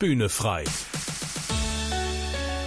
Bühne frei.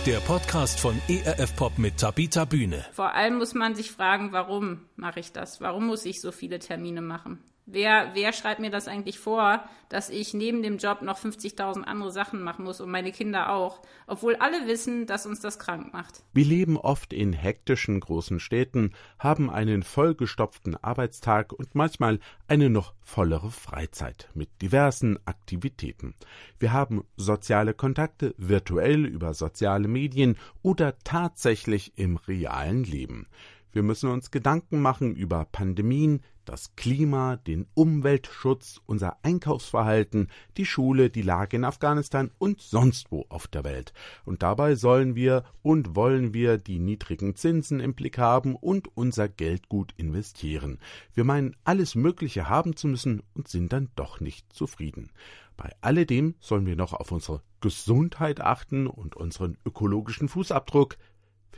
Der Podcast von ERF Pop mit Tabita Bühne. Vor allem muss man sich fragen, warum mache ich das? Warum muss ich so viele Termine machen? Wer, wer schreibt mir das eigentlich vor, dass ich neben dem Job noch 50.000 andere Sachen machen muss und meine Kinder auch, obwohl alle wissen, dass uns das krank macht? Wir leben oft in hektischen großen Städten, haben einen vollgestopften Arbeitstag und manchmal eine noch vollere Freizeit mit diversen Aktivitäten. Wir haben soziale Kontakte virtuell über soziale Medien oder tatsächlich im realen Leben. Wir müssen uns Gedanken machen über Pandemien, das Klima, den Umweltschutz, unser Einkaufsverhalten, die Schule, die Lage in Afghanistan und sonst wo auf der Welt. Und dabei sollen wir und wollen wir die niedrigen Zinsen im Blick haben und unser Geld gut investieren. Wir meinen, alles Mögliche haben zu müssen und sind dann doch nicht zufrieden. Bei alledem sollen wir noch auf unsere Gesundheit achten und unseren ökologischen Fußabdruck.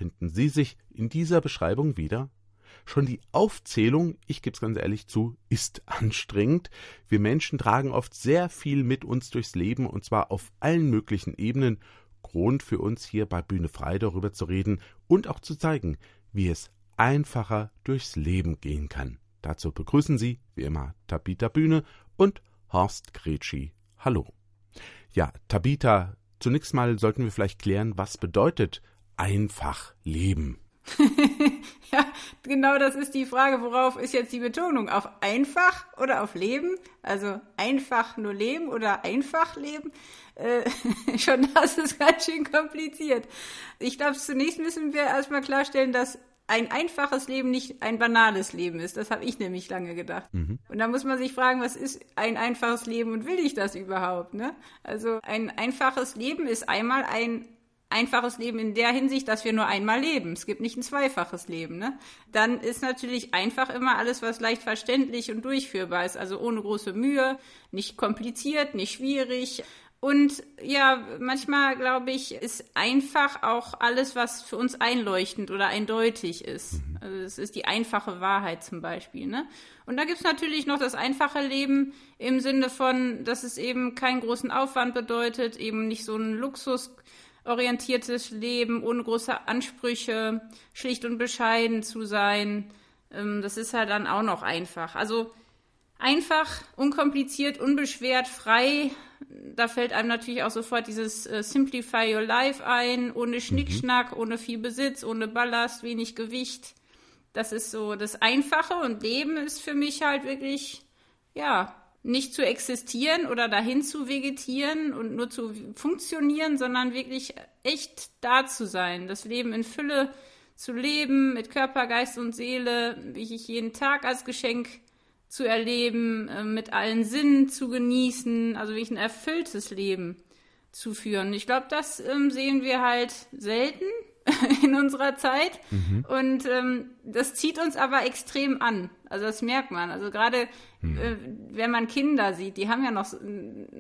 Finden Sie sich in dieser Beschreibung wieder? Schon die Aufzählung, ich gebe es ganz ehrlich zu, ist anstrengend. Wir Menschen tragen oft sehr viel mit uns durchs Leben und zwar auf allen möglichen Ebenen. Grund für uns hier bei Bühne frei darüber zu reden und auch zu zeigen, wie es einfacher durchs Leben gehen kann. Dazu begrüßen Sie, wie immer, Tabita Bühne und Horst Gretschi. Hallo. Ja, Tabita, zunächst mal sollten wir vielleicht klären, was bedeutet einfach leben. ja, genau das ist die Frage, worauf ist jetzt die Betonung? Auf einfach oder auf Leben? Also einfach nur leben oder einfach leben? Äh, schon das ist ganz schön kompliziert. Ich glaube, zunächst müssen wir erstmal klarstellen, dass ein einfaches Leben nicht ein banales Leben ist. Das habe ich nämlich lange gedacht. Mhm. Und da muss man sich fragen, was ist ein einfaches Leben und will ich das überhaupt? Ne? Also ein einfaches Leben ist einmal ein einfaches Leben in der Hinsicht, dass wir nur einmal leben. Es gibt nicht ein zweifaches Leben. Ne? Dann ist natürlich einfach immer alles, was leicht verständlich und durchführbar ist. Also ohne große Mühe, nicht kompliziert, nicht schwierig. Und ja, manchmal glaube ich, ist einfach auch alles, was für uns einleuchtend oder eindeutig ist. Mhm. Also es ist die einfache Wahrheit zum Beispiel. Ne? Und da gibt es natürlich noch das einfache Leben im Sinne von, dass es eben keinen großen Aufwand bedeutet, eben nicht so ein Luxus orientiertes Leben, ohne große Ansprüche, schlicht und bescheiden zu sein. Ähm, das ist halt dann auch noch einfach. Also einfach, unkompliziert, unbeschwert, frei. Da fällt einem natürlich auch sofort dieses äh, Simplify Your Life ein, ohne Schnickschnack, mhm. ohne viel Besitz, ohne Ballast, wenig Gewicht. Das ist so das Einfache und Leben ist für mich halt wirklich, ja, nicht zu existieren oder dahin zu vegetieren und nur zu funktionieren, sondern wirklich echt da zu sein, das Leben in Fülle zu leben, mit Körper, Geist und Seele, wie ich jeden Tag als Geschenk zu erleben, äh, mit allen Sinnen zu genießen, also wirklich ein erfülltes Leben zu führen. Ich glaube, das ähm, sehen wir halt selten in unserer Zeit. Mhm. Und ähm, das zieht uns aber extrem an. Also das merkt man. Also gerade mhm. äh, wenn man Kinder sieht, die haben ja noch,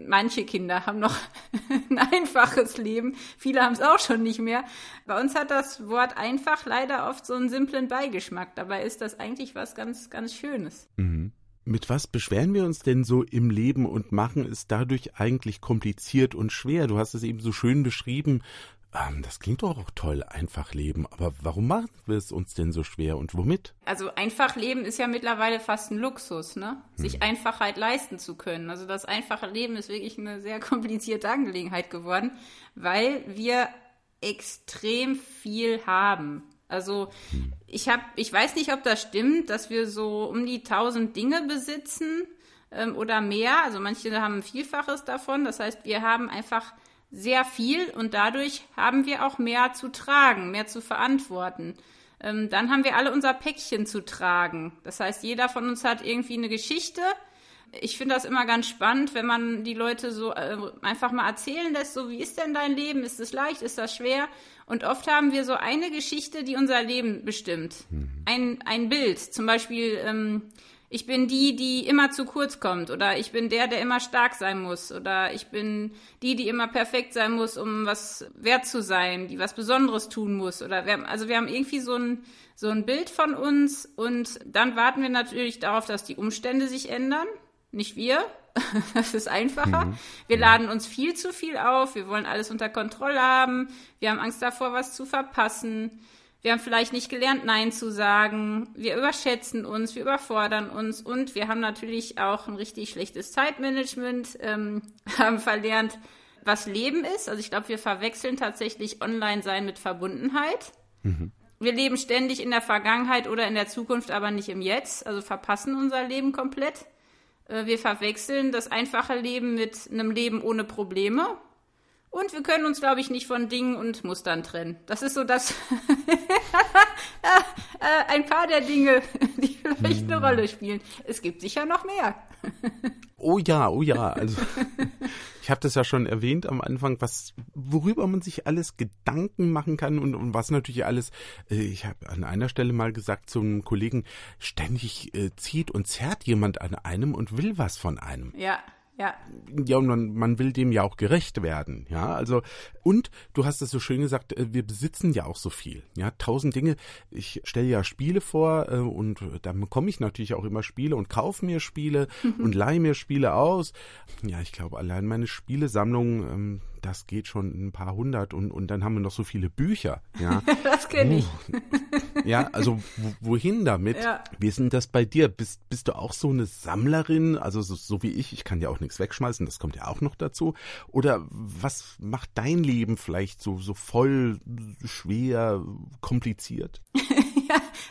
manche Kinder haben noch ein einfaches Leben. Viele haben es auch schon nicht mehr. Bei uns hat das Wort einfach leider oft so einen simplen Beigeschmack. Dabei ist das eigentlich was ganz, ganz Schönes. Mhm. Mit was beschweren wir uns denn so im Leben und machen es dadurch eigentlich kompliziert und schwer? Du hast es eben so schön beschrieben, ähm, das klingt doch auch toll, einfach leben. Aber warum machen wir es uns denn so schwer und womit? Also einfach leben ist ja mittlerweile fast ein Luxus, ne? Sich hm. Einfachheit leisten zu können. Also das einfache Leben ist wirklich eine sehr komplizierte Angelegenheit geworden, weil wir extrem viel haben. Also hm. ich habe, ich weiß nicht, ob das stimmt, dass wir so um die tausend Dinge besitzen ähm, oder mehr. Also manche haben ein Vielfaches davon. Das heißt, wir haben einfach sehr viel und dadurch haben wir auch mehr zu tragen, mehr zu verantworten. Ähm, dann haben wir alle unser Päckchen zu tragen. Das heißt, jeder von uns hat irgendwie eine Geschichte. Ich finde das immer ganz spannend, wenn man die Leute so äh, einfach mal erzählen lässt, so wie ist denn dein Leben? Ist es leicht? Ist das schwer? Und oft haben wir so eine Geschichte, die unser Leben bestimmt. Mhm. Ein, ein Bild. Zum Beispiel, ähm, ich bin die, die immer zu kurz kommt oder ich bin der, der immer stark sein muss oder ich bin die, die immer perfekt sein muss, um was wert zu sein, die was Besonderes tun muss oder wir haben, also wir haben irgendwie so ein, so ein Bild von uns und dann warten wir natürlich darauf, dass die Umstände sich ändern, nicht wir. Das ist einfacher. Mhm. Wir laden uns viel zu viel auf. Wir wollen alles unter Kontrolle haben. Wir haben Angst davor, was zu verpassen. Wir haben vielleicht nicht gelernt, Nein zu sagen. Wir überschätzen uns, wir überfordern uns und wir haben natürlich auch ein richtig schlechtes Zeitmanagement, ähm, haben verlernt, was Leben ist. Also ich glaube, wir verwechseln tatsächlich Online-Sein mit Verbundenheit. Mhm. Wir leben ständig in der Vergangenheit oder in der Zukunft, aber nicht im Jetzt, also verpassen unser Leben komplett. Äh, wir verwechseln das einfache Leben mit einem Leben ohne Probleme. Und wir können uns, glaube ich, nicht von Dingen und Mustern trennen. Das ist so das äh, ein paar der Dinge, die vielleicht eine Rolle spielen. Es gibt sicher noch mehr. oh ja, oh ja. Also ich habe das ja schon erwähnt am Anfang, was worüber man sich alles Gedanken machen kann und, und was natürlich alles. Äh, ich habe an einer Stelle mal gesagt zum Kollegen, ständig äh, zieht und zerrt jemand an einem und will was von einem. Ja. Ja. Ja, und man, man will dem ja auch gerecht werden. Ja, also, und du hast es so schön gesagt, äh, wir besitzen ja auch so viel. Ja, tausend Dinge. Ich stelle ja Spiele vor äh, und dann bekomme ich natürlich auch immer Spiele und kaufe mir Spiele und leihe mir Spiele aus. Ja, ich glaube, allein meine Spielesammlung, ähm, das geht schon ein paar hundert und, und dann haben wir noch so viele Bücher. Ja, das kenne ich. Ja, also wohin damit? Ja. Wie ist denn das bei dir? Bist, bist du auch so eine Sammlerin? Also so, so wie ich, ich kann ja auch nichts wegschmeißen, das kommt ja auch noch dazu. Oder was macht dein Leben vielleicht so, so voll schwer, kompliziert?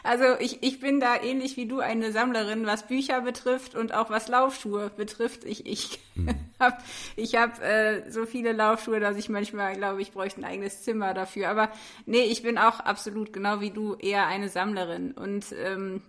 also ich, ich bin da ähnlich wie du eine Sammlerin, was Bücher betrifft und auch was Laufschuhe betrifft. Ich, ich hm. habe ich hab, äh, so viele Laufschuhe, dass ich manchmal glaube, ich bräuchte ein eigenes Zimmer dafür. Aber nee, ich bin auch absolut genau wie du eher eine Sammlerin. Und ähm,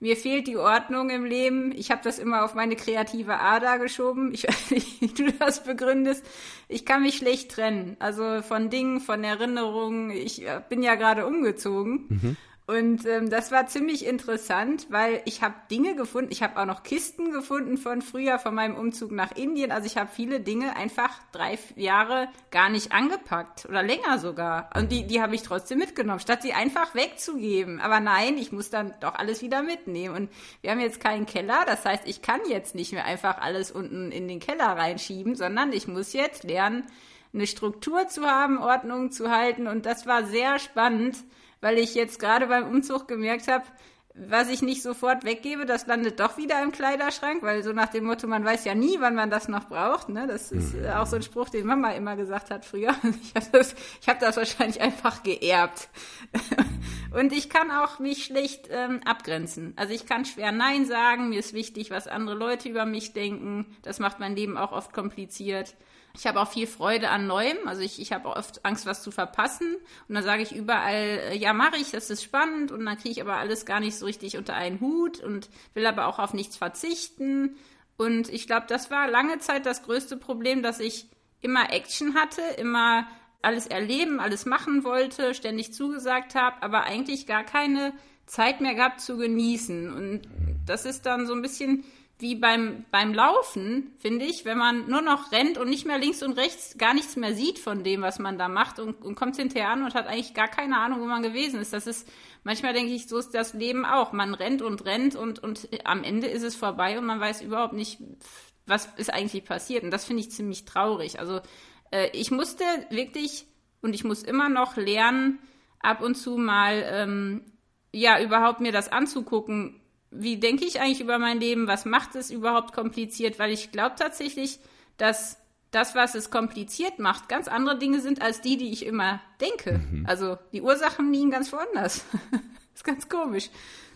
mir fehlt die Ordnung im Leben. Ich habe das immer auf meine kreative Ader geschoben. Ich weiß nicht, wie du das begründest. Ich kann mich schlecht trennen. Also von Dingen, von Erinnerungen. Ich äh, bin ja gerade umgezogen. Mhm. Und ähm, das war ziemlich interessant, weil ich habe Dinge gefunden, ich habe auch noch Kisten gefunden von früher, von meinem Umzug nach Indien. Also ich habe viele Dinge einfach drei Jahre gar nicht angepackt oder länger sogar. Und die, die habe ich trotzdem mitgenommen, statt sie einfach wegzugeben. Aber nein, ich muss dann doch alles wieder mitnehmen. Und wir haben jetzt keinen Keller, das heißt, ich kann jetzt nicht mehr einfach alles unten in den Keller reinschieben, sondern ich muss jetzt lernen, eine Struktur zu haben, Ordnung zu halten. Und das war sehr spannend weil ich jetzt gerade beim Umzug gemerkt habe, was ich nicht sofort weggebe, das landet doch wieder im Kleiderschrank, weil so nach dem Motto, man weiß ja nie, wann man das noch braucht. Ne? Das ist mhm. auch so ein Spruch, den Mama immer gesagt hat früher. Ich habe das, hab das wahrscheinlich einfach geerbt. Und ich kann auch mich schlecht ähm, abgrenzen. Also ich kann schwer Nein sagen. Mir ist wichtig, was andere Leute über mich denken. Das macht mein Leben auch oft kompliziert. Ich habe auch viel Freude an Neuem. Also ich, ich habe oft Angst, was zu verpassen. Und dann sage ich überall, äh, ja, mache ich, das ist spannend. Und dann kriege ich aber alles gar nicht so richtig unter einen Hut und will aber auch auf nichts verzichten. Und ich glaube, das war lange Zeit das größte Problem, dass ich immer Action hatte, immer alles erleben, alles machen wollte, ständig zugesagt habe, aber eigentlich gar keine Zeit mehr gab zu genießen. Und das ist dann so ein bisschen wie beim, beim Laufen, finde ich, wenn man nur noch rennt und nicht mehr links und rechts gar nichts mehr sieht von dem, was man da macht und, und kommt hinterher an und hat eigentlich gar keine Ahnung, wo man gewesen ist. Das ist, manchmal denke ich, so ist das Leben auch. Man rennt und rennt und, und am Ende ist es vorbei und man weiß überhaupt nicht, was ist eigentlich passiert. Und das finde ich ziemlich traurig. Also äh, ich musste wirklich und ich muss immer noch lernen, ab und zu mal, ähm, ja, überhaupt mir das anzugucken, wie denke ich eigentlich über mein Leben? Was macht es überhaupt kompliziert? Weil ich glaube tatsächlich, dass das, was es kompliziert macht, ganz andere Dinge sind als die, die ich immer denke. Mhm. Also die Ursachen liegen ganz woanders. das ist ganz komisch.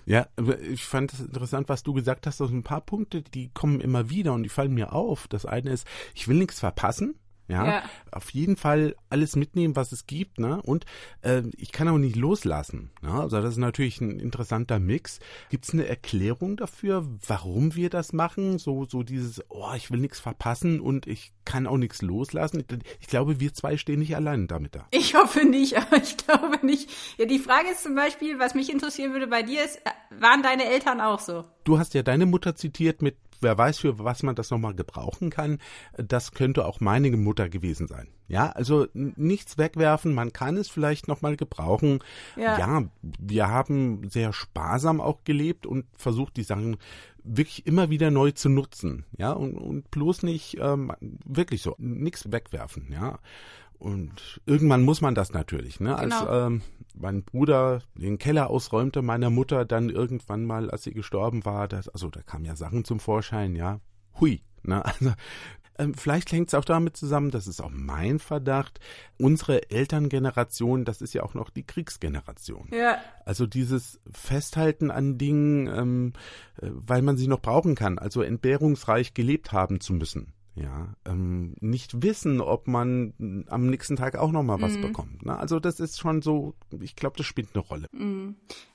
Ja, ich fand es interessant, was du gesagt hast. Also ein paar Punkte, die kommen immer wieder und die fallen mir auf. Das eine ist, ich will nichts verpassen. Ja? ja, auf jeden Fall alles mitnehmen, was es gibt, ne? Und äh, ich kann auch nicht loslassen. Ne? Also das ist natürlich ein interessanter Mix. Gibt es eine Erklärung dafür, warum wir das machen? So, so dieses, oh, ich will nichts verpassen und ich kann auch nichts loslassen. Ich glaube, wir zwei stehen nicht allein damit da. Ich hoffe nicht, aber ich glaube nicht. Ja, die Frage ist zum Beispiel, was mich interessieren würde bei dir ist, äh, waren deine Eltern auch so? Du hast ja deine Mutter zitiert mit wer weiß, für was man das nochmal gebrauchen kann. Das könnte auch meine Mutter gewesen sein. Ja, also nichts wegwerfen, man kann es vielleicht nochmal gebrauchen. Ja. ja, wir haben sehr sparsam auch gelebt und versucht, die Sachen wirklich immer wieder neu zu nutzen, ja, und, und bloß nicht ähm, wirklich so, nichts wegwerfen, ja. Und irgendwann muss man das natürlich, ne? Als Genau. ähm, mein Bruder den Keller ausräumte meiner Mutter dann irgendwann mal, als sie gestorben war, das, also da kamen ja Sachen zum Vorschein, ja. Hui, ne? Also vielleicht hängt es auch damit zusammen, das ist auch mein Verdacht, unsere Elterngeneration, das ist ja auch noch die Kriegsgeneration. Ja, Also dieses Festhalten an Dingen, ähm, äh, weil man sie noch brauchen kann, also entbehrungsreich gelebt haben zu müssen. Ja, ähm, nicht wissen, ob man am nächsten Tag auch noch mal was bekommt. Ne? Also das ist schon so, ich glaube, das spielt eine Rolle.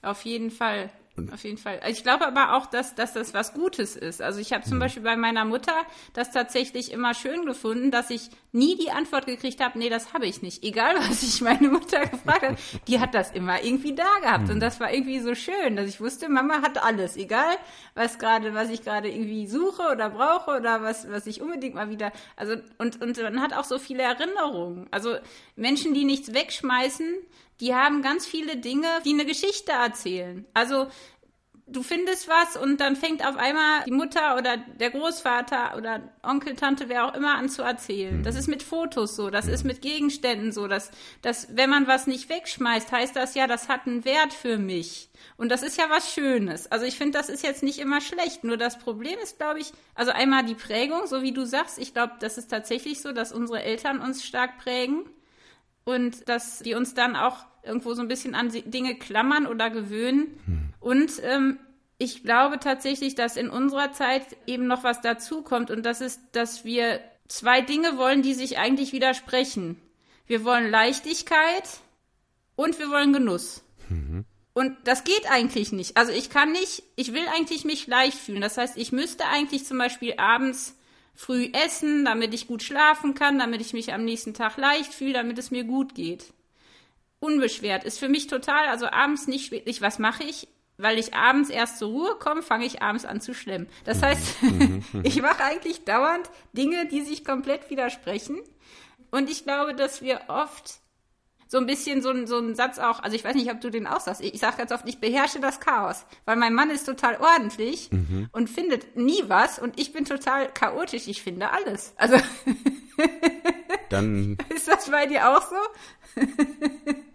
Auf jeden Fall. Auf jeden Fall. Ich glaube aber auch, dass, dass das was Gutes ist. Also ich habe zum Beispiel bei meiner Mutter das tatsächlich immer schön gefunden, dass ich nie die Antwort gekriegt habe, nee, das habe ich nicht. Egal, was ich meine Mutter gefragt habe, die hat das immer irgendwie da gehabt. Und das war irgendwie so schön, dass ich wusste, Mama hat alles. Egal, was gerade, was ich gerade irgendwie suche oder brauche oder was, was ich unbedingt mal wieder, also, und, und man hat auch so viele Erinnerungen. Also Menschen, die nichts wegschmeißen, die haben ganz viele Dinge, die eine Geschichte erzählen. Also du findest was und dann fängt auf einmal die Mutter oder der Großvater oder Onkel, Tante, wer auch immer an zu erzählen. Das ist mit Fotos so, das ist mit Gegenständen so, dass, dass wenn man was nicht wegschmeißt, heißt das ja, das hat einen Wert für mich. Und das ist ja was Schönes. Also ich finde, das ist jetzt nicht immer schlecht. Nur das Problem ist, glaube ich, also einmal die Prägung, so wie du sagst. Ich glaube, das ist tatsächlich so, dass unsere Eltern uns stark prägen und dass die uns dann auch irgendwo so ein bisschen an Dinge klammern oder gewöhnen. Und ähm, ich glaube tatsächlich, dass in unserer Zeit eben noch was dazukommt und das ist, dass wir zwei Dinge wollen, die sich eigentlich widersprechen. Wir wollen Leichtigkeit und wir wollen Genuss. Und das geht eigentlich nicht. Also ich kann nicht, ich will eigentlich mich leicht fühlen. Das heißt, ich müsste eigentlich zum Beispiel abends früh essen, damit ich gut schlafen kann, damit ich mich am nächsten Tag leicht fühle, damit es mir gut geht. Unbeschwert ist für mich total, also abends nicht schwierig. Was mache ich? Weil ich abends erst zur Ruhe komme, fange ich abends an zu schlemmen. Das heißt, ich mache eigentlich dauernd Dinge, die sich komplett widersprechen. Und ich glaube, dass wir oft so ein bisschen so ein, so ein Satz auch, also ich weiß nicht, ob du den auch sagst. Ich, ich sage ganz oft, ich beherrsche das Chaos, weil mein Mann ist total ordentlich und findet nie was und ich bin total chaotisch, ich finde alles. Also Dann, ist das bei dir auch so?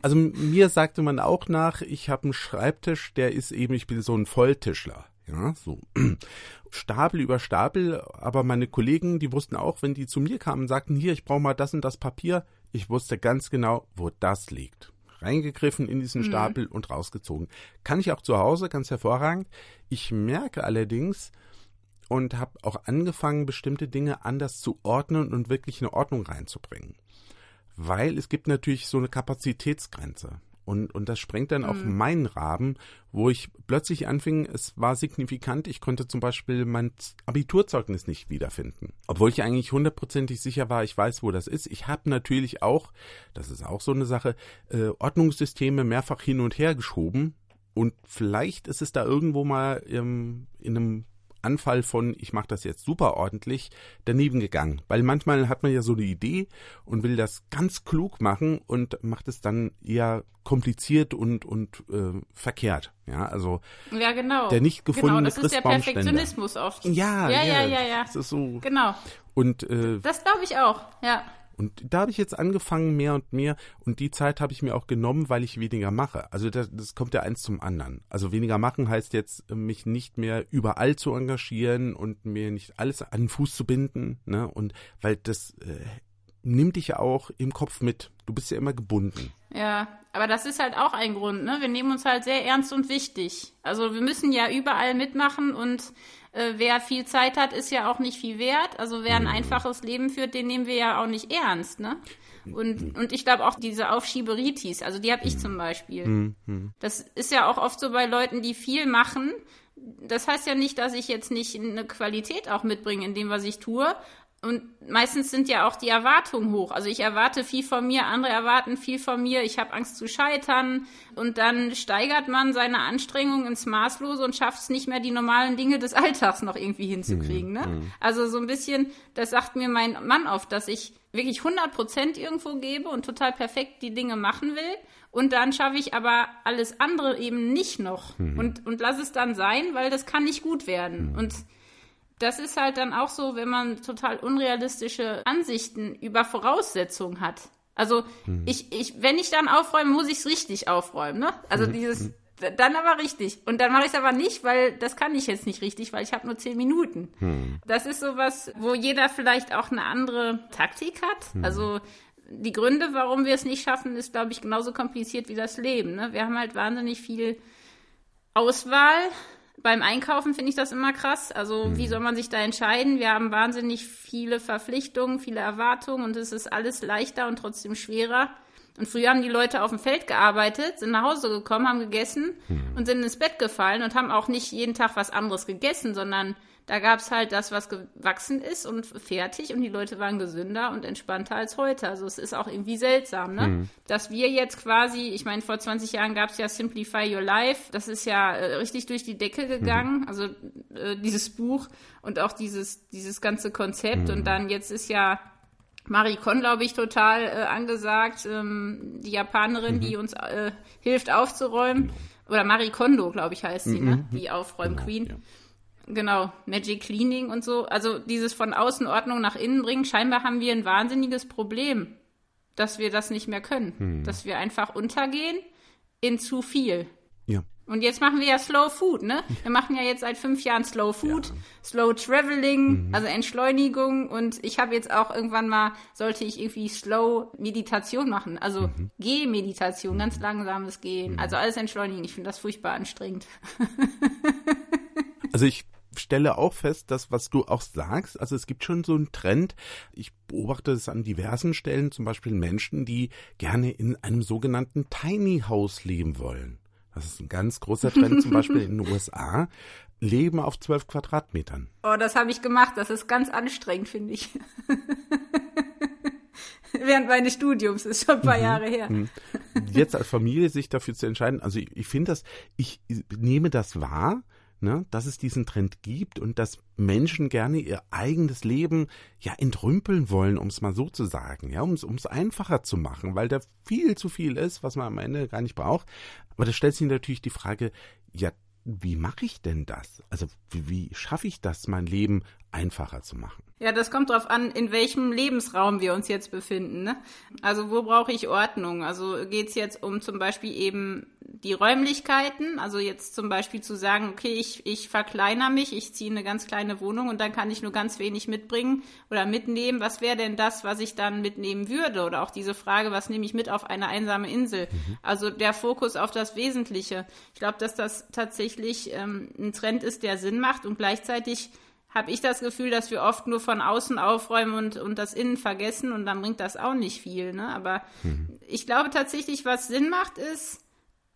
also mir sagte man auch nach, ich habe einen Schreibtisch, der ist eben, ich bin so ein Volltischler. Ja, so Stapel über Stapel, aber meine Kollegen, die wussten auch, wenn die zu mir kamen, sagten, hier, ich brauche mal das und das Papier, ich wusste ganz genau, wo das liegt. Reingegriffen in diesen Stapel und rausgezogen. Kann ich auch zu Hause ganz hervorragend. Ich merke allerdings und habe auch angefangen, bestimmte Dinge anders zu ordnen und wirklich eine Ordnung reinzubringen. Weil es gibt natürlich so eine Kapazitätsgrenze. Und, und das sprengt dann auch meinen Rahmen, wo ich plötzlich anfing, es war signifikant, ich konnte zum Beispiel mein Abiturzeugnis nicht wiederfinden. Obwohl ich eigentlich hundertprozentig sicher war, ich weiß, wo das ist. Ich habe natürlich auch, das ist auch so eine Sache, äh, Ordnungssysteme mehrfach hin und her geschoben. Und vielleicht ist es da irgendwo mal ähm, in einem Anfall von, ich mache das jetzt super ordentlich, daneben gegangen. Weil manchmal hat man ja so eine Idee und will das ganz klug machen und macht es dann eher kompliziert und, und äh, verkehrt. Ja, also Ja, genau. Der nicht gefundene Genau, das ist der. Perfektionismus oft. ja, ja, ja, ja. ja. Das ist so. Genau. Und äh, Das glaube ich auch. Ja. Und da habe ich jetzt angefangen, mehr und mehr. Und die Zeit habe ich mir auch genommen, weil ich weniger mache. Also das, das kommt ja eins zum anderen. Also weniger machen heißt jetzt, mich nicht mehr überall zu engagieren und mir nicht alles an den Fuß zu binden. Ne? Und weil das äh, nimmt dich ja auch im Kopf mit. Du bist ja immer gebunden. Ja, aber das ist halt auch ein Grund, ne? Wir nehmen uns halt sehr ernst und wichtig. Also wir müssen ja überall mitmachen und äh, wer viel Zeit hat, ist ja auch nicht viel wert. Also wer ein einfaches Leben führt, den nehmen wir ja auch nicht ernst, ne? Und, und ich glaube auch diese Aufschieberitis, also die habe ich zum Beispiel. Das ist ja auch oft so bei Leuten, die viel machen. Das heißt ja nicht, dass ich jetzt nicht eine Qualität auch mitbringe in dem, was ich tue. Und meistens sind ja auch die Erwartungen hoch. Also ich erwarte viel von mir, andere erwarten viel von mir, ich habe Angst zu scheitern. Und dann steigert man seine Anstrengungen ins Maßlose und schafft es nicht mehr, die normalen Dinge des Alltags noch irgendwie hinzukriegen. Ne? Also so ein bisschen, das sagt mir mein Mann oft, dass ich wirklich 100 Prozent irgendwo gebe und total perfekt die Dinge machen will. Und dann schaffe ich aber alles andere eben nicht noch. Mhm. Und, und lass es dann sein, weil das kann nicht gut werden. Mhm. Und das ist halt dann auch so, wenn man total unrealistische Ansichten über Voraussetzungen hat. Also mhm. ich, ich, wenn ich dann aufräume, muss ich es richtig aufräumen. Ne? Also mhm. dieses, mhm. dann aber richtig. Und dann mache ich es aber nicht, weil das kann ich jetzt nicht richtig, weil ich habe nur zehn Minuten. Mhm. Das ist sowas, wo jeder vielleicht auch eine andere Taktik hat. Mhm. Also die Gründe, warum wir es nicht schaffen, ist, glaube ich, genauso kompliziert wie das Leben. Ne? Wir haben halt wahnsinnig viel Auswahl beim Einkaufen finde ich das immer krass. Also mhm. wie soll man sich da entscheiden? Wir haben wahnsinnig viele Verpflichtungen, viele Erwartungen und es ist alles leichter und trotzdem schwerer. Und früher haben die Leute auf dem Feld gearbeitet, sind nach Hause gekommen, haben gegessen mhm. und sind ins Bett gefallen und haben auch nicht jeden Tag was anderes gegessen, sondern da gab es halt das, was gewachsen ist und fertig und die Leute waren gesünder und entspannter als heute. Also es ist auch irgendwie seltsam, ne? Mhm. Dass wir jetzt quasi, ich meine, vor 20 Jahren gab es ja Simplify Your Life, das ist ja äh, richtig durch die Decke gegangen, mhm. also äh, dieses Buch und auch dieses, dieses ganze Konzept mhm. und dann jetzt ist ja Marie Kon, glaube ich, total äh, angesagt, ähm, die Japanerin, die mhm. uns äh, hilft aufzuräumen. Genau. Oder Marie Kondo, glaube ich, heißt sie, ne? Die Aufräum-Queen. Genau, ja. Genau, Magic Cleaning und so. Also dieses von außen Ordnung nach innen bringen. Scheinbar haben wir ein wahnsinniges Problem, dass wir das nicht mehr können. Hm. Dass wir einfach untergehen in zu viel. Ja. Und jetzt machen wir ja Slow Food, ne? Wir machen ja jetzt seit fünf Jahren Slow Food, ja. Slow Traveling, mhm. also Entschleunigung. Und ich habe jetzt auch irgendwann mal, sollte ich irgendwie Slow Meditation machen, also mhm. Gehmeditation, ganz langsames Gehen, mhm. also alles entschleunigen. Ich finde das furchtbar anstrengend. Also ich stelle auch fest, dass was du auch sagst, also es gibt schon so einen Trend. Ich beobachte es an diversen Stellen, zum Beispiel Menschen, die gerne in einem sogenannten Tiny House leben wollen. Das ist ein ganz großer Trend, zum Beispiel in den USA. Leben auf zwölf Quadratmetern. Oh, das habe ich gemacht. Das ist ganz anstrengend, finde ich. Während meines Studiums, ist schon ein paar mhm. Jahre her. Mhm. Jetzt als Familie sich dafür zu entscheiden, also ich, ich finde das, ich nehme das wahr, ne, dass es diesen Trend gibt und dass Menschen gerne ihr eigenes Leben ja entrümpeln wollen, um es mal so zu sagen, ja, um es einfacher zu machen, weil da viel zu viel ist, was man am Ende gar nicht braucht. Aber da stellt sich natürlich die Frage, ja, wie mache ich denn das? Also wie, wie schaffe ich das, mein Leben einfacher zu machen? Ja, das kommt darauf an, in welchem Lebensraum wir uns jetzt befinden. Ne? Also wo brauche ich Ordnung? Also geht es jetzt um zum Beispiel eben die Räumlichkeiten, also jetzt zum Beispiel zu sagen, okay, ich, ich verkleiner mich, ich ziehe eine ganz kleine Wohnung und dann kann ich nur ganz wenig mitbringen oder mitnehmen. Was wäre denn das, was ich dann mitnehmen würde? Oder auch diese Frage, was nehme ich mit auf eine einsame Insel? Mhm. Also der Fokus auf das Wesentliche. Ich glaube, dass das tatsächlich ähm, ein Trend ist, der Sinn macht und gleichzeitig habe ich das Gefühl, dass wir oft nur von außen aufräumen und, und das Innen vergessen und dann bringt das auch nicht viel. Ne? Aber mhm. ich glaube tatsächlich, was Sinn macht, ist,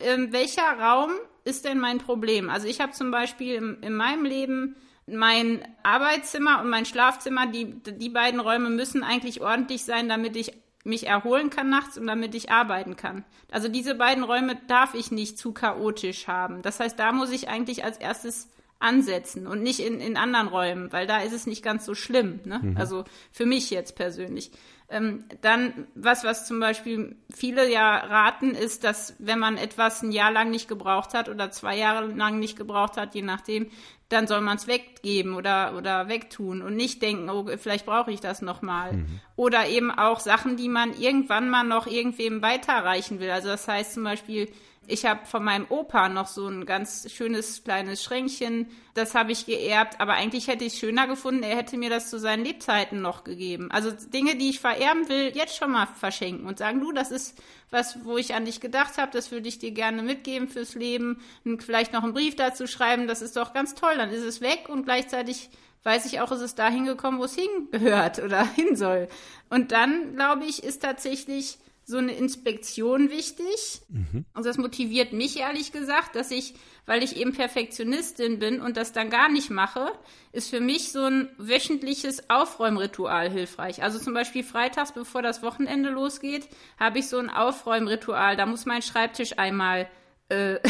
ähm, welcher Raum ist denn mein Problem? Also ich habe zum Beispiel im, in meinem Leben mein Arbeitszimmer und mein Schlafzimmer, die, die beiden Räume müssen eigentlich ordentlich sein, damit ich mich erholen kann nachts und damit ich arbeiten kann. Also diese beiden Räume darf ich nicht zu chaotisch haben. Das heißt, da muss ich eigentlich als erstes ansetzen und nicht in, in anderen Räumen, weil da ist es nicht ganz so schlimm. Ne? Mhm. Also für mich jetzt persönlich. Ähm, dann, was, was zum Beispiel viele ja raten, ist, dass wenn man etwas ein Jahr lang nicht gebraucht hat oder zwei Jahre lang nicht gebraucht hat, je nachdem, dann soll man es weggeben oder, oder wegtun und nicht denken, oh, vielleicht brauche ich das nochmal. Mhm. Oder eben auch Sachen, die man irgendwann mal noch irgendwem weiterreichen will. Also das heißt zum Beispiel, ich habe von meinem Opa noch so ein ganz schönes kleines Schränkchen. Das habe ich geerbt, aber eigentlich hätte ich schöner gefunden, er hätte mir das zu seinen Lebzeiten noch gegeben. Also Dinge, die ich vererben will, jetzt schon mal verschenken und sagen, du, das ist was, wo ich an dich gedacht habe, das würde ich dir gerne mitgeben fürs Leben. Und vielleicht noch einen Brief dazu schreiben, das ist doch ganz toll, dann ist es weg und gleichzeitig weiß ich auch, ist es da hingekommen, wo es hingehört oder hin soll. Und dann, glaube ich, ist tatsächlich so eine Inspektion wichtig. Mhm. Also das motiviert mich ehrlich gesagt, dass ich, weil ich eben Perfektionistin bin und das dann gar nicht mache, ist für mich so ein wöchentliches Aufräumritual hilfreich. Also zum Beispiel freitags, bevor das Wochenende losgeht, habe ich so ein Aufräumritual. Da muss mein Schreibtisch einmal äh,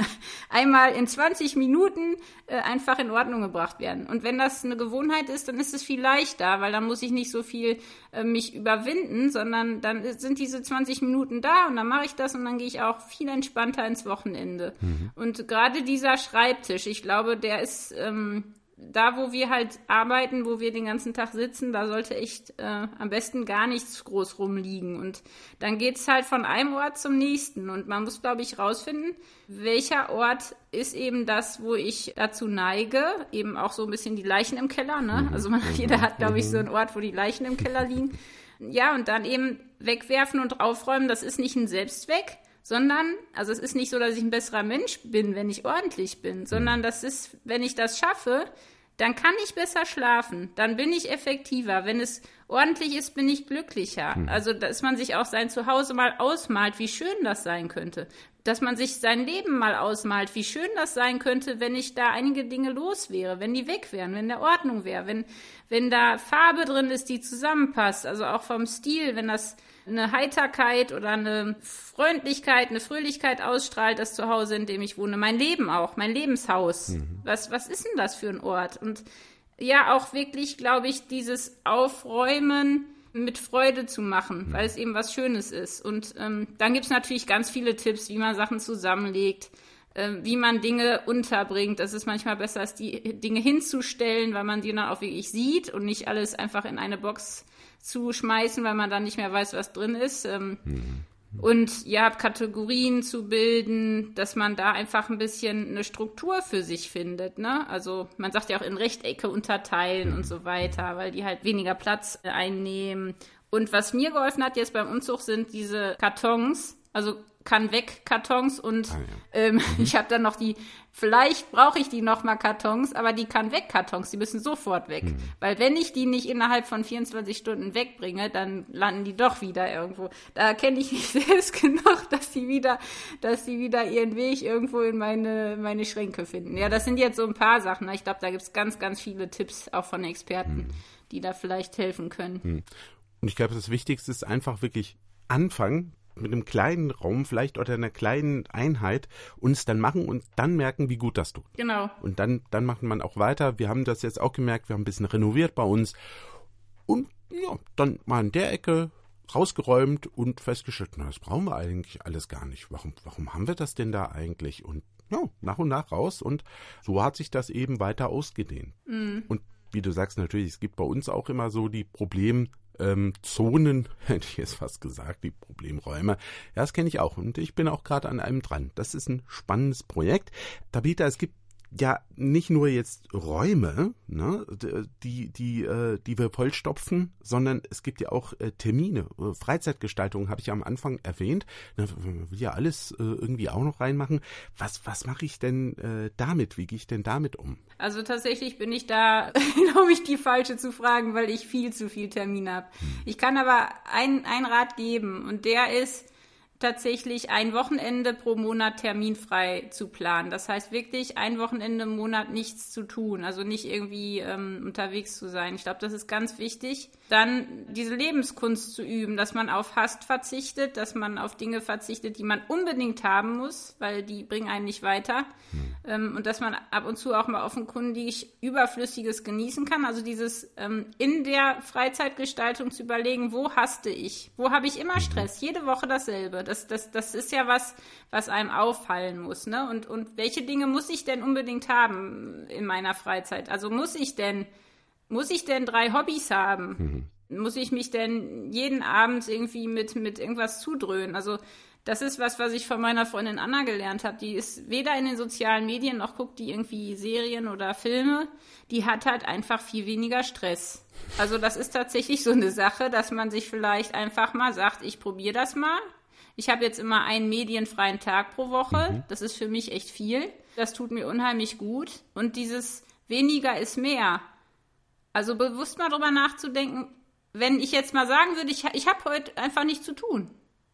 einmal in 20 Minuten äh, einfach in Ordnung gebracht werden. Und wenn das eine Gewohnheit ist, dann ist es viel leichter, weil dann muss ich nicht so viel äh, mich überwinden, sondern dann sind diese 20 Minuten da und dann mache ich das und dann gehe ich auch viel entspannter ins Wochenende. Mhm. Und gerade dieser Schreibtisch, ich glaube, der ist ähm, da, wo wir halt arbeiten, wo wir den ganzen Tag sitzen, da sollte echt äh, am besten gar nichts groß rumliegen. Und dann geht's halt von einem Ort zum nächsten. Und man muss, glaube ich, rausfinden, welcher Ort ist eben das, wo ich dazu neige, eben auch so ein bisschen die Leichen im Keller. Ne? Mhm. Also man, jeder hat, glaube ich, so einen Ort, wo die Leichen im Keller liegen. Ja, und dann eben wegwerfen und aufräumen, das ist nicht ein Selbstzweck, sondern, also es ist nicht so, dass ich ein besserer Mensch bin, wenn ich ordentlich bin, sondern mhm. das ist, wenn ich das schaffe, dann kann ich besser schlafen, dann bin ich effektiver. Wenn es ordentlich ist, bin ich glücklicher. Mhm. Also, dass man sich auch sein Zuhause mal ausmalt, wie schön das sein könnte. Dass man sich sein Leben mal ausmalt, wie schön das sein könnte, wenn ich da einige Dinge los wäre, wenn die weg wären, wenn der Ordnung wäre, wenn, wenn da Farbe drin ist, die zusammenpasst, also auch vom Stil, wenn das eine Heiterkeit oder eine Freundlichkeit, eine Fröhlichkeit ausstrahlt, das Zuhause, in dem ich wohne. Mein Leben auch, mein Lebenshaus. Mhm. Was, was ist denn das für ein Ort? Und ja, auch wirklich, glaube ich, dieses Aufräumen mit Freude zu machen, mhm. weil es eben was Schönes ist. Und ähm, dann gibt es natürlich ganz viele Tipps, wie man Sachen zusammenlegt, äh, wie man Dinge unterbringt. Das ist manchmal besser, als die Dinge hinzustellen, weil man die dann auch wirklich sieht und nicht alles einfach in eine Box zu schmeißen, weil man dann nicht mehr weiß, was drin ist. Ähm, mhm. Und ja, Kategorien zu bilden, dass man da einfach ein bisschen eine Struktur für sich findet. Ne? Also man sagt ja auch in Rechtecke unterteilen mhm. und so weiter, weil die halt weniger Platz einnehmen. Und was mir geholfen hat jetzt beim Umzug sind diese Kartons. Also kann weg Kartons und ah, ja. ähm, mhm. ich habe dann noch die, vielleicht brauche ich die noch mal Kartons, aber die kann weg Kartons, die müssen sofort weg. Mhm. Weil wenn ich die nicht innerhalb von 24 Stunden wegbringe, dann landen die doch wieder irgendwo. Da kenne ich mich selbst genug, dass die wieder, dass die wieder ihren Weg irgendwo in meine, meine Schränke finden. Ja, das sind jetzt so ein paar Sachen. Ich glaube, da gibt's ganz, ganz viele Tipps auch von Experten, mhm. die da vielleicht helfen können. Mhm. Und ich glaube, das Wichtigste ist einfach wirklich anfangen, mit einem kleinen Raum vielleicht oder einer kleinen Einheit uns dann machen und dann merken, wie gut das tut. Genau. Und dann, dann macht man auch weiter. Wir haben das jetzt auch gemerkt, wir haben ein bisschen renoviert bei uns und ja, dann mal in der Ecke rausgeräumt und festgestellt, na, das brauchen wir eigentlich alles gar nicht. Warum, warum haben wir das denn da eigentlich? Und ja, nach und nach raus und so hat sich das eben weiter ausgedehnt. Mhm. Und wie du sagst, natürlich, es gibt bei uns auch immer so die Problem, ähm, Zonen, hätte ich jetzt fast gesagt, die Problemräume. Ja, das kenne ich auch und ich bin auch gerade an einem dran. Das ist ein spannendes Projekt. Tabita, es gibt ja nicht nur jetzt Räume, ne, die, die, äh, die wir vollstopfen, sondern es gibt ja auch äh, Termine. Äh, Freizeitgestaltung habe ich am Anfang erwähnt. Man will ja alles irgendwie auch noch reinmachen. Was, was mache ich denn damit? Wie gehe ich denn damit um? Also tatsächlich bin ich da, glaube ich, die falsche zu fragen, weil ich viel zu viel Termine habe. Hm. Ich kann aber einen Rat geben und der ist, tatsächlich ein Wochenende pro Monat terminfrei zu planen. Das heißt wirklich ein Wochenende im Monat nichts zu tun, also nicht irgendwie ähm, unterwegs zu sein. Ich glaube, das ist ganz wichtig. Dann diese Lebenskunst zu üben, dass man auf Hast verzichtet, dass man auf Dinge verzichtet, die man unbedingt haben muss, weil die bringen einen nicht weiter. Mhm. Ähm, und dass man ab und zu auch mal offenkundig Überflüssiges genießen kann. Also dieses ähm, in der Freizeitgestaltung zu überlegen, wo haste ich? Wo habe ich immer mhm. Stress? Jede Woche dasselbe das, das, das ist ja was, was einem auffallen muss. Ne? Und, und welche Dinge muss ich denn unbedingt haben in meiner Freizeit? Also muss ich denn, muss ich denn drei Hobbys haben? Mhm. Muss ich mich denn jeden Abend irgendwie mit, mit irgendwas zudröhnen? Also das ist was, was ich von meiner Freundin Anna gelernt habe. Die ist weder in den sozialen Medien noch guckt die irgendwie Serien oder Filme. Die hat halt einfach viel weniger Stress. Also das ist tatsächlich so eine Sache, dass man sich vielleicht einfach mal sagt, ich probiere das mal ich habe jetzt immer einen medienfreien Tag pro Woche. Mhm. Das ist für mich echt viel. Das tut mir unheimlich gut. Und dieses weniger ist mehr. Also bewusst mal drüber nachzudenken, wenn ich jetzt mal sagen würde, ich, ich habe heute einfach nichts zu tun.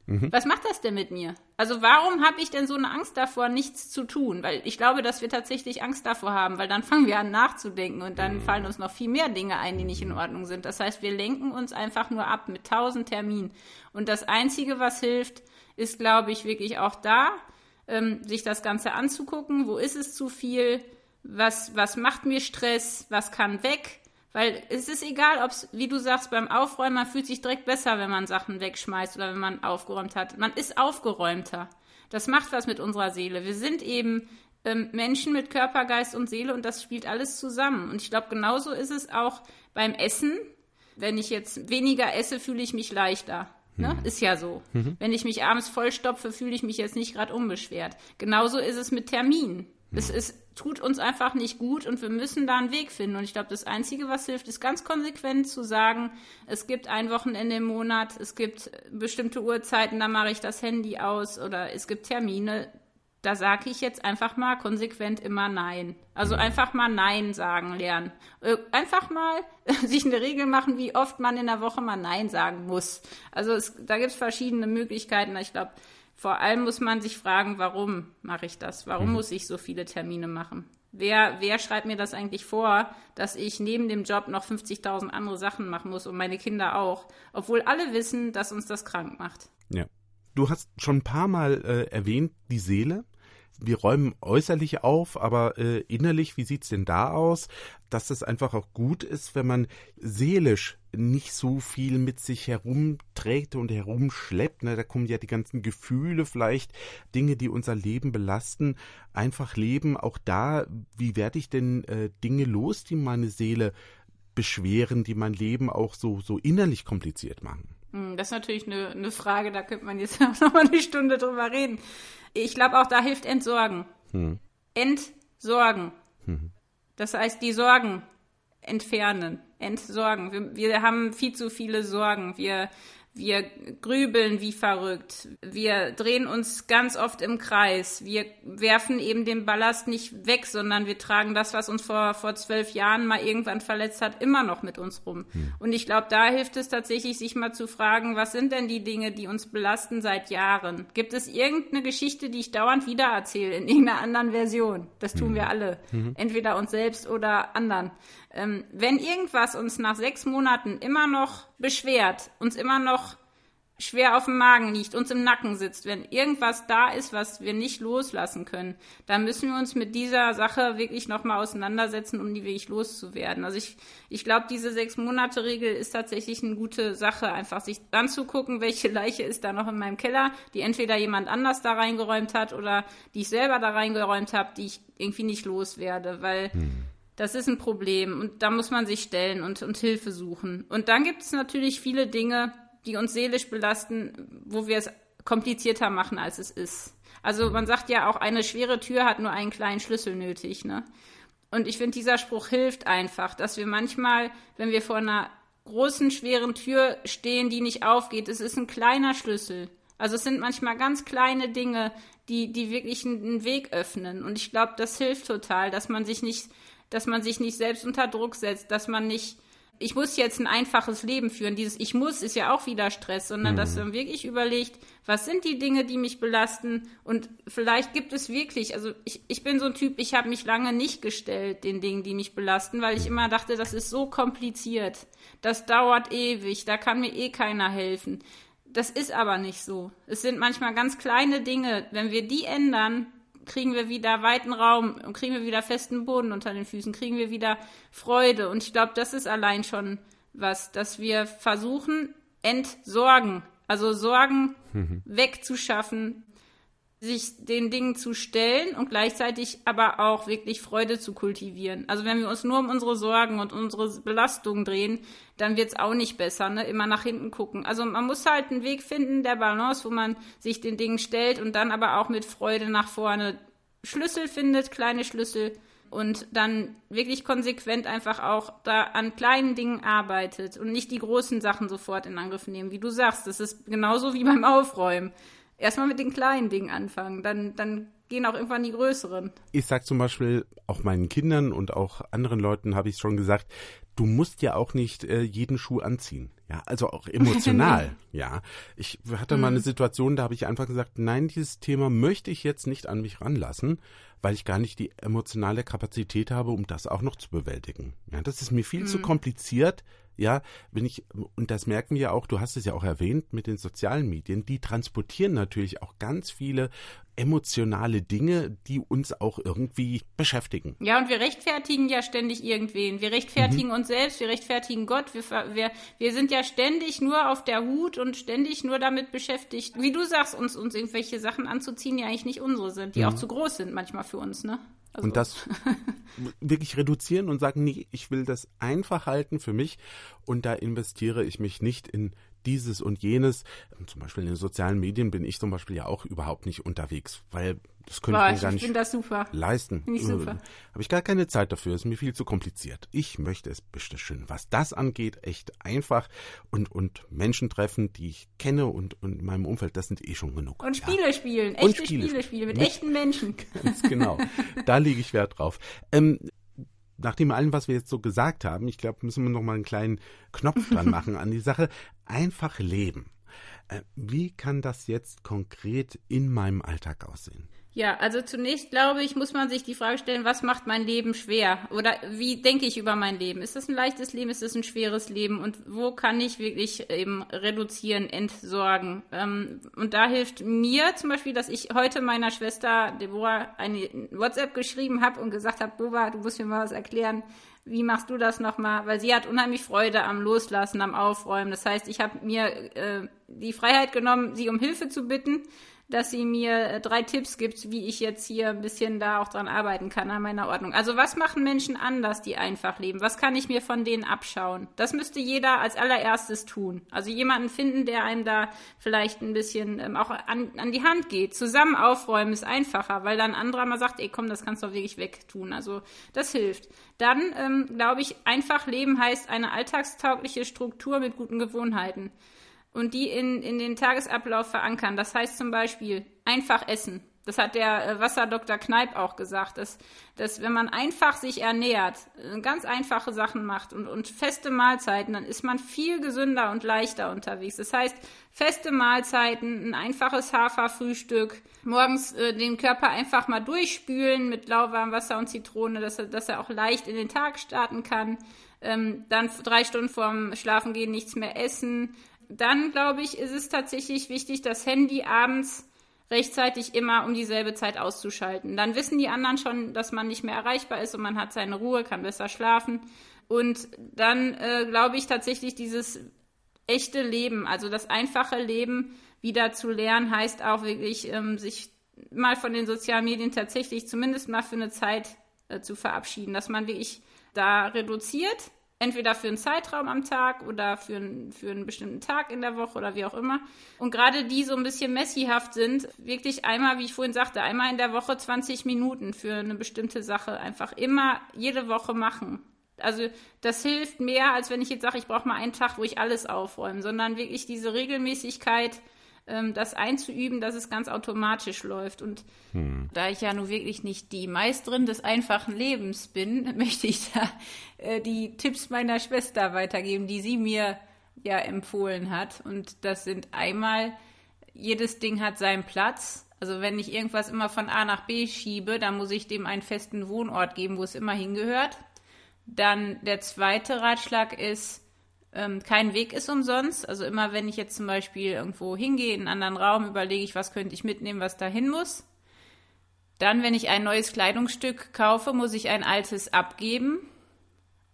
Mhm. Was macht das denn mit mir? Also warum habe ich denn so eine Angst davor, nichts zu tun? Weil ich glaube, dass wir tatsächlich Angst davor haben, weil dann fangen wir an nachzudenken und dann fallen uns noch viel mehr Dinge ein, die nicht in Ordnung sind. Das heißt, wir lenken uns einfach nur ab mit tausend Terminen. Und das Einzige, was hilft, ist, glaube ich, wirklich auch da ähm, sich das Ganze anzugucken. Wo ist es zu viel? Was, was macht mir Stress? Was kann weg? Weil es ist egal, ob es, wie du sagst, beim Aufräumen, man fühlt sich direkt besser, wenn man Sachen wegschmeißt oder wenn man aufgeräumt hat. Man ist aufgeräumter. Das macht was mit unserer Seele. Wir sind eben ähm, Menschen mit Körper, Geist und Seele und das spielt alles zusammen. Und ich glaube, genauso ist es auch beim Essen. Wenn ich jetzt weniger esse, fühle ich mich leichter. Ne? Mhm. Ist ja so. Mhm. Wenn ich mich abends vollstopfe, fühle ich mich jetzt nicht gerade unbeschwert. Genauso ist es mit Terminen. Mhm. Es ist, tut uns einfach nicht gut und wir müssen da einen Weg finden. Und ich glaube, das Einzige, was hilft, ist ganz konsequent zu sagen, es gibt ein Wochenende im Monat, es gibt bestimmte Uhrzeiten, da mache ich das Handy aus oder es gibt Termine, da sage ich jetzt einfach mal konsequent immer Nein. Also mhm. einfach mal Nein sagen lernen. Äh, einfach mal sich eine Regel machen, wie oft man in der Woche mal Nein sagen muss. Also es, da gibt es verschiedene Möglichkeiten. Ich glaube, vor allem muss man sich fragen, warum mache ich das? Warum mhm. muss ich so viele Termine machen? Wer, wer schreibt mir das eigentlich vor, dass ich neben dem Job noch 50.000 andere Sachen machen muss und meine Kinder auch, obwohl alle wissen, dass uns das krank macht? Ja. Du hast schon ein paar Mal äh, erwähnt, die Seele. Wir räumen äußerlich auf, aber äh, innerlich, wie sieht's denn da aus? Dass es einfach auch gut ist, wenn man seelisch nicht so viel mit sich herumträgt und herumschleppt. Ne? Da kommen ja die ganzen Gefühle, vielleicht Dinge, die unser Leben belasten. Einfach leben. Auch da, wie werde ich denn äh, Dinge los, die meine Seele beschweren, die mein Leben auch so, so innerlich kompliziert machen? Hm, das ist natürlich eine, eine Frage, da könnte man jetzt noch mal eine Stunde drüber reden. Ich glaube auch, da hilft Entsorgen. Hm. Entsorgen. Hm. Das heißt, die Sorgen entfernen, entsorgen. Wir, wir haben viel zu viele Sorgen. Wir wir grübeln wie verrückt. Wir drehen uns ganz oft im Kreis. Wir werfen eben den Ballast nicht weg, sondern wir tragen das, was uns vor, vor zwölf Jahren mal irgendwann verletzt hat, immer noch mit uns rum. Hm. Und ich glaube, da hilft es tatsächlich, sich mal zu fragen, was sind denn die Dinge, die uns belasten seit Jahren? Gibt es irgendeine Geschichte, die ich dauernd wieder erzähle, in irgendeiner anderen Version? Das tun hm. wir alle. Mhm. Entweder uns selbst oder anderen. Ähm, wenn irgendwas uns nach sechs Monaten immer noch beschwert, uns immer noch schwer auf dem Magen liegt, uns im Nacken sitzt, wenn irgendwas da ist, was wir nicht loslassen können, dann müssen wir uns mit dieser Sache wirklich nochmal auseinandersetzen, um die wirklich loszuwerden. Also ich, ich glaube, diese Sechs-Monate-Regel ist tatsächlich eine gute Sache, einfach sich anzugucken, welche Leiche ist da noch in meinem Keller, die entweder jemand anders da reingeräumt hat oder die ich selber da reingeräumt habe, die ich irgendwie nicht loswerde, weil hm das ist ein Problem und da muss man sich stellen und, und Hilfe suchen. Und dann gibt es natürlich viele Dinge, die uns seelisch belasten, wo wir es komplizierter machen, als es ist. Also man sagt ja auch, eine schwere Tür hat nur einen kleinen Schlüssel nötig. Ne? Und ich finde, dieser Spruch hilft einfach, dass wir manchmal, wenn wir vor einer großen, schweren Tür stehen, die nicht aufgeht, es ist ein kleiner Schlüssel. Also es sind manchmal ganz kleine Dinge, die, die wirklich einen Weg öffnen. Und ich glaube, das hilft total, dass man sich nicht dass man sich nicht selbst unter Druck setzt, dass man nicht, ich muss jetzt ein einfaches Leben führen. Dieses Ich muss ist ja auch wieder Stress, sondern mhm. dass man wirklich überlegt, was sind die Dinge, die mich belasten und vielleicht gibt es wirklich, also ich, ich bin so ein Typ, ich habe mich lange nicht gestellt den Dingen, die mich belasten, weil ich immer dachte, das ist so kompliziert, das dauert ewig, da kann mir eh keiner helfen. Das ist aber nicht so. Es sind manchmal ganz kleine Dinge. Wenn wir die ändern, kriegen wir wieder weiten Raum und kriegen wir wieder festen Boden unter den Füßen, kriegen wir wieder Freude. Und ich glaube, das ist allein schon was, dass wir versuchen, entsorgen, also Sorgen mhm. wegzuschaffen, sich den Dingen zu stellen und gleichzeitig aber auch wirklich Freude zu kultivieren. Also wenn wir uns nur um unsere Sorgen und unsere Belastungen drehen, dann wird es auch nicht besser, ne? Immer nach hinten gucken. Also man muss halt einen Weg finden der Balance, wo man sich den Dingen stellt und dann aber auch mit Freude nach vorne Schlüssel findet, kleine Schlüssel und dann wirklich konsequent einfach auch da an kleinen Dingen arbeitet und nicht die großen Sachen sofort in Angriff nehmen. Wie du sagst, das ist genauso wie beim Aufräumen erstmal mit den kleinen Dingen anfangen, dann, dann gehen auch irgendwann die größeren. Ich sag zum Beispiel auch meinen Kindern und auch anderen Leuten habe ich schon gesagt, du musst ja auch nicht äh, jeden Schuh anziehen. Ja, also auch emotional. Ja, ich hatte mal eine Situation, da habe ich einfach gesagt, nein, dieses Thema möchte ich jetzt nicht an mich ranlassen, weil ich gar nicht die emotionale Kapazität habe, um das auch noch zu bewältigen. Ja, das ist mir viel zu kompliziert. Ja, wenn ich, und das merken wir auch, du hast es ja auch erwähnt mit den sozialen Medien, die transportieren natürlich auch ganz viele emotionale Dinge, die uns auch irgendwie beschäftigen. Ja, und wir rechtfertigen ja ständig irgendwen. Wir rechtfertigen uns selbst, wir rechtfertigen Gott. Wir, wir, wir sind ja ständig nur auf der Hut und ständig nur damit beschäftigt, wie du sagst, uns, uns irgendwelche Sachen anzuziehen, die eigentlich nicht unsere sind, die auch zu groß sind manchmal für uns, ne? Also. Und das wirklich reduzieren und sagen, nee, ich will das einfach halten für mich und da investiere ich mich nicht in dieses und jenes. Zum Beispiel in den sozialen Medien bin ich zum Beispiel ja auch überhaupt nicht unterwegs, weil das könnte Boah, ich mir gar nicht das super. leisten. Finde ich super. Habe ich gar keine Zeit dafür, ist mir viel zu kompliziert. Ich möchte es bitteschön, was das angeht, echt einfach und, und Menschen treffen, die ich kenne und, und in meinem Umfeld, das sind eh schon genug. Und Ja. Spiele spielen, Und echte Spiele Spiele, spielen. mit Nicht- echten Menschen. Ganz genau. Da lege ich Wert drauf. Ähm, nach dem allem, was wir jetzt so gesagt haben, ich glaube, müssen wir noch mal einen kleinen Knopf dran machen an die Sache. Einfach leben. Äh, wie kann das jetzt konkret in meinem Alltag aussehen? Ja, also zunächst glaube ich, muss man sich die Frage stellen, was macht mein Leben schwer? Oder wie denke ich über mein Leben? Ist das ein leichtes Leben? Ist das ein schweres Leben? Und wo kann ich wirklich eben reduzieren, entsorgen? Ähm, und da hilft mir zum Beispiel, dass ich heute meiner Schwester Deborah eine WhatsApp geschrieben habe und gesagt habe, Boba, du musst mir mal was erklären. Wie machst du das nochmal? Weil sie hat unheimlich Freude am Loslassen, am Aufräumen. Das heißt, ich habe mir äh, die Freiheit genommen, sie um Hilfe zu bitten dass sie mir äh, drei Tipps gibt, wie ich jetzt hier ein bisschen da auch dran arbeiten kann an meiner Ordnung. Also was machen Menschen anders, die einfach leben? Was kann ich mir von denen abschauen? Das müsste jeder als allererstes tun. Also jemanden finden, der einem da vielleicht ein bisschen ähm, auch an, an die Hand geht. Zusammen aufräumen ist einfacher, weil dann anderer mal sagt, ey komm, das kannst du doch wirklich wegtun. Also das hilft. Dann ähm, glaube ich, einfach leben heißt eine alltagstaugliche Struktur mit guten Gewohnheiten und die in, in den Tagesablauf verankern. Das heißt zum Beispiel einfach essen. Das hat der äh, Wasserdoktor Kneip auch gesagt, dass, dass wenn man einfach sich ernährt, äh, ganz einfache Sachen macht und, und feste Mahlzeiten, dann ist man viel gesünder und leichter unterwegs. Das heißt, feste Mahlzeiten, ein einfaches Haferfrühstück, morgens äh, den Körper einfach mal durchspülen mit lauwarmem Wasser und Zitrone, dass er, dass er auch leicht in den Tag starten kann. Ähm, dann drei Stunden vorm Schlafengehen nichts mehr essen, dann glaube ich, ist es tatsächlich wichtig, das Handy abends rechtzeitig immer um dieselbe Zeit auszuschalten. Dann wissen die anderen schon, dass man nicht mehr erreichbar ist und man hat seine Ruhe, kann besser schlafen. Und dann äh, glaube ich tatsächlich dieses echte Leben, also das einfache Leben wieder zu lernen, heißt auch wirklich, ähm, sich mal von den sozialen Medien tatsächlich zumindest mal für eine Zeit äh, zu verabschieden, dass man wirklich da reduziert entweder für einen Zeitraum am Tag oder für, einen- für einen bestimmten Tag in der Woche oder wie auch immer. Und gerade die so ein bisschen messihaft sind, wirklich einmal, wie ich vorhin sagte, einmal in der Woche 20 Minuten für eine bestimmte Sache einfach immer jede Woche machen. Also das hilft mehr, als wenn ich jetzt sage, ich brauche mal einen Tag, wo ich alles aufräume, sondern wirklich diese Regelmäßigkeit, ähm, das einzuüben, dass es ganz automatisch läuft. Und da ich ja nun wirklich nicht die Meisterin des einfachen Lebens bin, möchte ich da äh, die Tipps meiner Schwester weitergeben, die sie mir ja empfohlen hat. Und das sind einmal, jedes Ding hat seinen Platz. Also wenn ich irgendwas immer von A nach B schiebe, dann muss ich dem einen festen Wohnort geben, wo es immer hingehört. Dann der zweite Ratschlag ist, ähm, kein Weg ist umsonst. Also immer wenn ich jetzt zum Beispiel irgendwo hingehe, in einen anderen Raum, überlege ich, was könnte ich mitnehmen, was dahin muss. Dann, wenn ich ein neues Kleidungsstück kaufe, muss ich ein altes abgeben.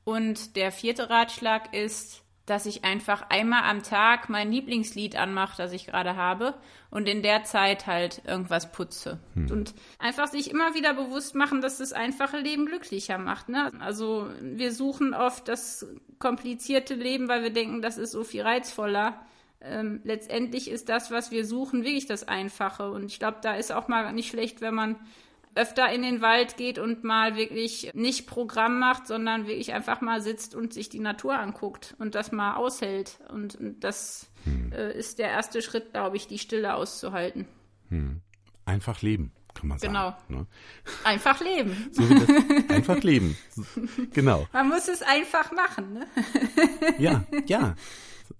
Und der vierte Ratschlag ist, dass ich einfach einmal am Tag mein Lieblingslied anmache, das ich gerade habe, und in der Zeit halt irgendwas putze. Und einfach sich immer wieder bewusst machen, dass das einfache Leben glücklicher macht. Ne? Also wir suchen oft das komplizierte Leben, weil wir denken, das ist so viel reizvoller. Ähm, letztendlich ist das, was wir suchen, wirklich das Einfache. Und ich glaube, da ist auch mal nicht schlecht, wenn man öfter in den Wald geht und mal wirklich nicht Programm macht, sondern wirklich einfach mal sitzt und sich die Natur anguckt und das mal aushält. Und, und das äh, ist der erste Schritt, glaube ich, die Stille auszuhalten. Einfach leben, kann man sagen. Genau. Ne? Einfach leben. So das einfach leben. Genau. Man muss es einfach machen. Ne? Ja, ja.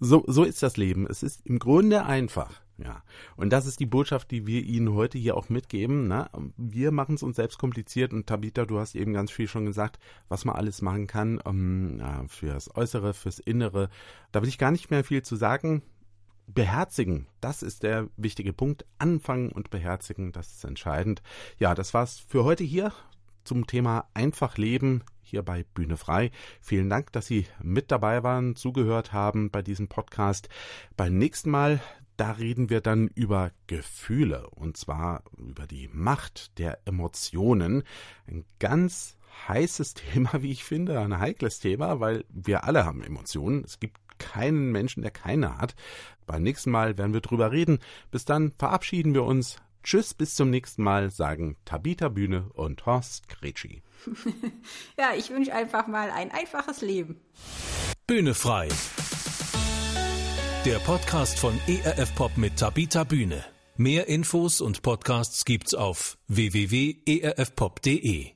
so, so ist das Leben. Es ist im Grunde einfach. Ja, und das ist die Botschaft, die wir Ihnen heute hier auch mitgeben. Ne? Wir machen es uns selbst kompliziert und Tabitha, du hast eben ganz viel schon gesagt, was man alles machen kann um, ja, fürs Äußere, fürs Innere. Da will ich gar nicht mehr viel zu sagen. Beherzigen, das ist der wichtige Punkt. Anfangen und beherzigen, das ist entscheidend. Ja, das war's für heute hier zum Thema einfach leben hier bei Bühne frei. Vielen Dank, dass Sie mit dabei waren, zugehört haben bei diesem Podcast. Beim nächsten Mal da reden wir dann über Gefühle und zwar über die Macht der Emotionen. Ein ganz heißes Thema, wie ich finde, ein heikles Thema, weil wir alle haben Emotionen. Es gibt keinen Menschen, der keine hat. Beim nächsten Mal werden wir drüber reden. Bis dann verabschieden wir uns. Tschüss, bis zum nächsten Mal, sagen Tabita Bühne und Horst Gretschi. ja, ich wünsche einfach mal ein einfaches Leben. Bühne frei. Der Podcast von ERF Pop mit Tabita Bühne. Mehr Infos und Podcasts gibt's auf www.erfpop.de.